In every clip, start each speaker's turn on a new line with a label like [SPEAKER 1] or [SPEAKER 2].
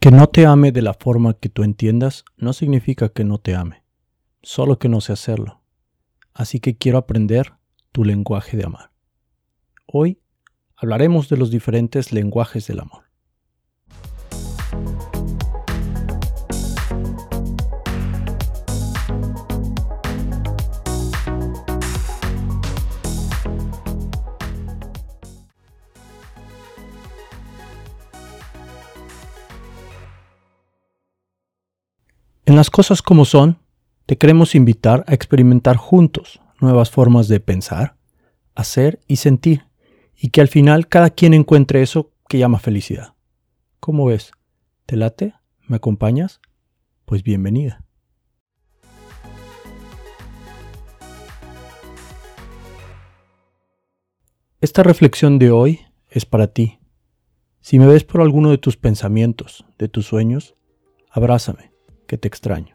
[SPEAKER 1] Que no te ame de la forma que tú entiendas no significa que no te ame, solo que no sé hacerlo. Así que quiero aprender tu lenguaje de amar. Hoy hablaremos de los diferentes lenguajes del amor. En las cosas como son, te queremos invitar a experimentar juntos nuevas formas de pensar, hacer y sentir, y que al final cada quien encuentre eso que llama felicidad. ¿Cómo ves? ¿Te late? ¿Me acompañas? Pues bienvenida. Esta reflexión de hoy es para ti. Si me ves por alguno de tus pensamientos, de tus sueños, abrázame que te extraño.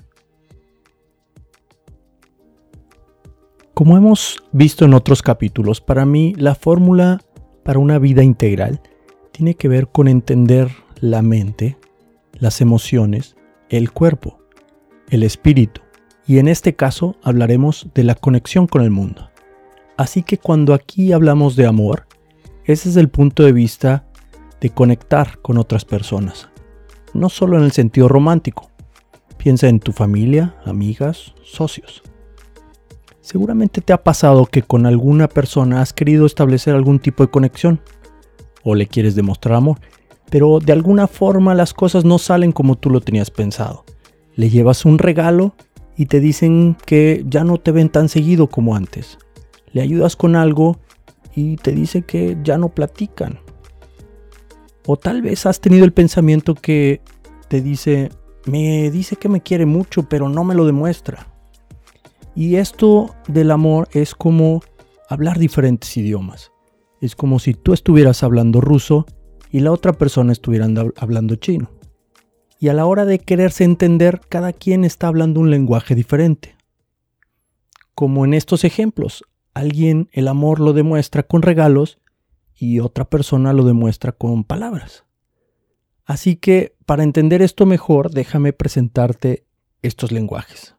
[SPEAKER 1] Como hemos visto en otros capítulos, para mí la fórmula para una vida integral tiene que ver con entender la mente, las emociones, el cuerpo, el espíritu, y en este caso hablaremos de la conexión con el mundo. Así que cuando aquí hablamos de amor, ese es el punto de vista de conectar con otras personas, no solo en el sentido romántico, Piensa en tu familia, amigas, socios. Seguramente te ha pasado que con alguna persona has querido establecer algún tipo de conexión o le quieres demostrar amor, pero de alguna forma las cosas no salen como tú lo tenías pensado. Le llevas un regalo y te dicen que ya no te ven tan seguido como antes. Le ayudas con algo y te dice que ya no platican. O tal vez has tenido el pensamiento que te dice, me dice que me quiere mucho, pero no me lo demuestra. Y esto del amor es como hablar diferentes idiomas. Es como si tú estuvieras hablando ruso y la otra persona estuviera hablando chino. Y a la hora de quererse entender, cada quien está hablando un lenguaje diferente. Como en estos ejemplos, alguien el amor lo demuestra con regalos y otra persona lo demuestra con palabras. Así que para entender esto mejor, déjame presentarte estos lenguajes.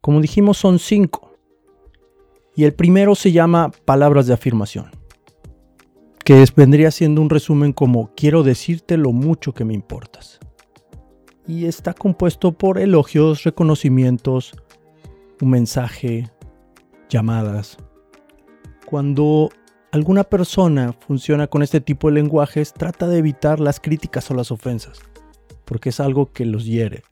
[SPEAKER 1] Como dijimos, son cinco. Y el primero se llama palabras de afirmación, que vendría siendo un resumen como quiero decirte lo mucho que me importas. Y está compuesto por elogios, reconocimientos, un mensaje, llamadas, cuando alguna persona funciona con este tipo de lenguajes, trata de evitar las críticas o las ofensas, porque es algo que los hiere.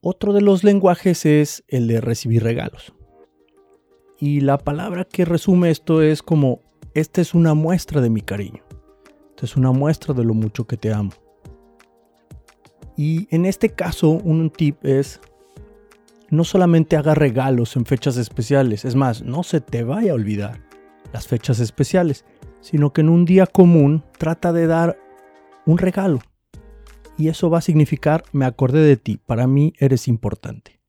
[SPEAKER 1] Otro de los lenguajes es el de recibir regalos. Y la palabra que resume esto es como, esta es una muestra de mi cariño. Esta es una muestra de lo mucho que te amo. Y en este caso, un tip es no solamente haga regalos en fechas especiales, es más, no se te vaya a olvidar las fechas especiales, sino que en un día común trata de dar un regalo. Y eso va a significar, me acordé de ti, para mí eres importante.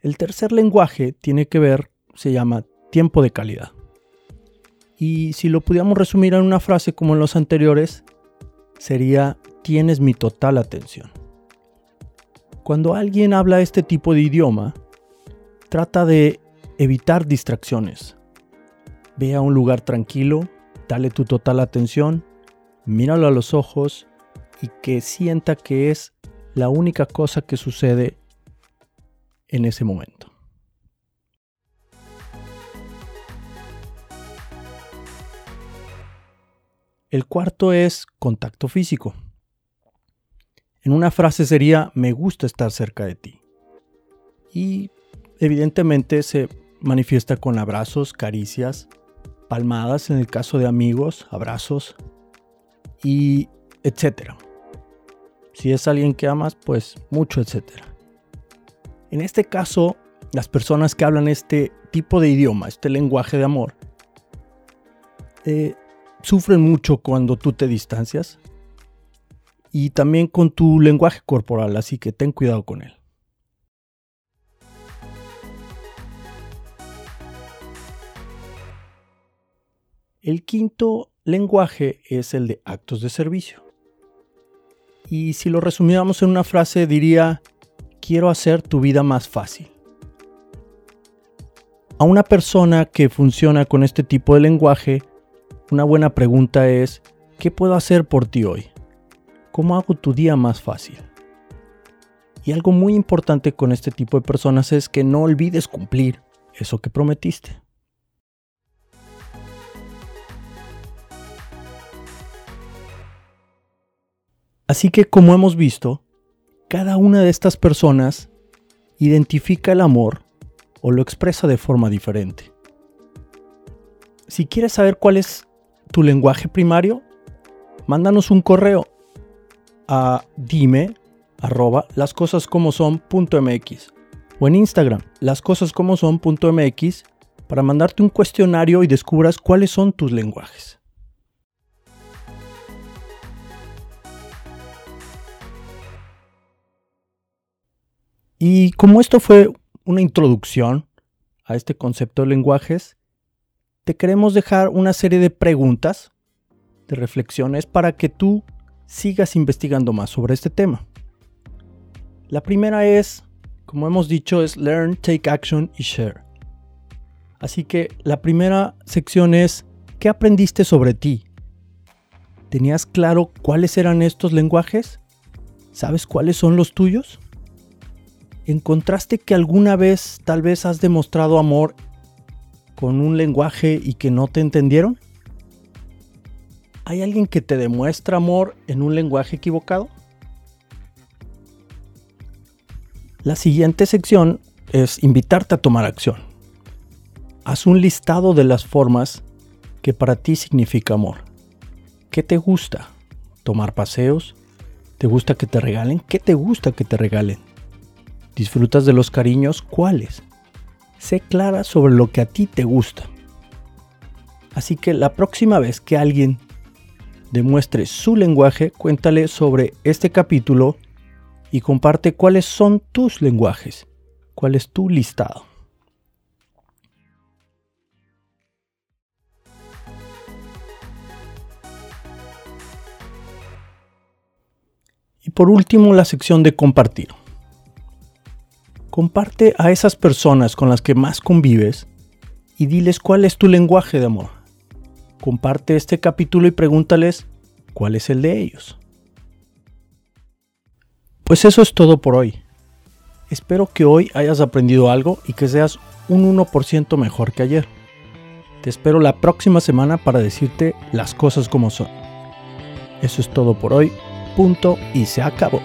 [SPEAKER 1] El tercer lenguaje tiene que ver, se llama tiempo de calidad. Y si lo pudiéramos resumir en una frase como en los anteriores, sería tienes mi total atención. Cuando alguien habla este tipo de idioma, trata de evitar distracciones. Ve a un lugar tranquilo, dale tu total atención, míralo a los ojos y que sienta que es la única cosa que sucede en ese momento. El cuarto es contacto físico. En una frase sería me gusta estar cerca de ti. Y evidentemente se manifiesta con abrazos, caricias, palmadas en el caso de amigos, abrazos y etcétera. Si es alguien que amas, pues mucho etcétera. En este caso, las personas que hablan este tipo de idioma, este lenguaje de amor, eh, sufren mucho cuando tú te distancias y también con tu lenguaje corporal, así que ten cuidado con él. El quinto lenguaje es el de actos de servicio. Y si lo resumiéramos en una frase diría, quiero hacer tu vida más fácil. A una persona que funciona con este tipo de lenguaje, una buena pregunta es, ¿qué puedo hacer por ti hoy? ¿Cómo hago tu día más fácil? Y algo muy importante con este tipo de personas es que no olvides cumplir eso que prometiste. Así que como hemos visto, cada una de estas personas identifica el amor o lo expresa de forma diferente. Si quieres saber cuál es tu lenguaje primario, mándanos un correo a dime arroba lascosascomoson.mx o en Instagram lascosascomoson.mx para mandarte un cuestionario y descubras cuáles son tus lenguajes. Y como esto fue una introducción a este concepto de lenguajes, te queremos dejar una serie de preguntas, de reflexiones para que tú sigas investigando más sobre este tema. La primera es, como hemos dicho, es Learn, Take Action y Share. Así que la primera sección es, ¿qué aprendiste sobre ti? ¿Tenías claro cuáles eran estos lenguajes? ¿Sabes cuáles son los tuyos? ¿Encontraste que alguna vez tal vez has demostrado amor con un lenguaje y que no te entendieron? ¿Hay alguien que te demuestra amor en un lenguaje equivocado? La siguiente sección es invitarte a tomar acción. Haz un listado de las formas que para ti significa amor. ¿Qué te gusta? ¿Tomar paseos? ¿Te gusta que te regalen? ¿Qué te gusta que te regalen? ¿Disfrutas de los cariños? ¿Cuáles? Sé clara sobre lo que a ti te gusta. Así que la próxima vez que alguien demuestre su lenguaje, cuéntale sobre este capítulo y comparte cuáles son tus lenguajes, cuál es tu listado. Y por último, la sección de compartir. Comparte a esas personas con las que más convives y diles cuál es tu lenguaje de amor. Comparte este capítulo y pregúntales cuál es el de ellos. Pues eso es todo por hoy. Espero que hoy hayas aprendido algo y que seas un 1% mejor que ayer. Te espero la próxima semana para decirte las cosas como son. Eso es todo por hoy. Punto y se acabó.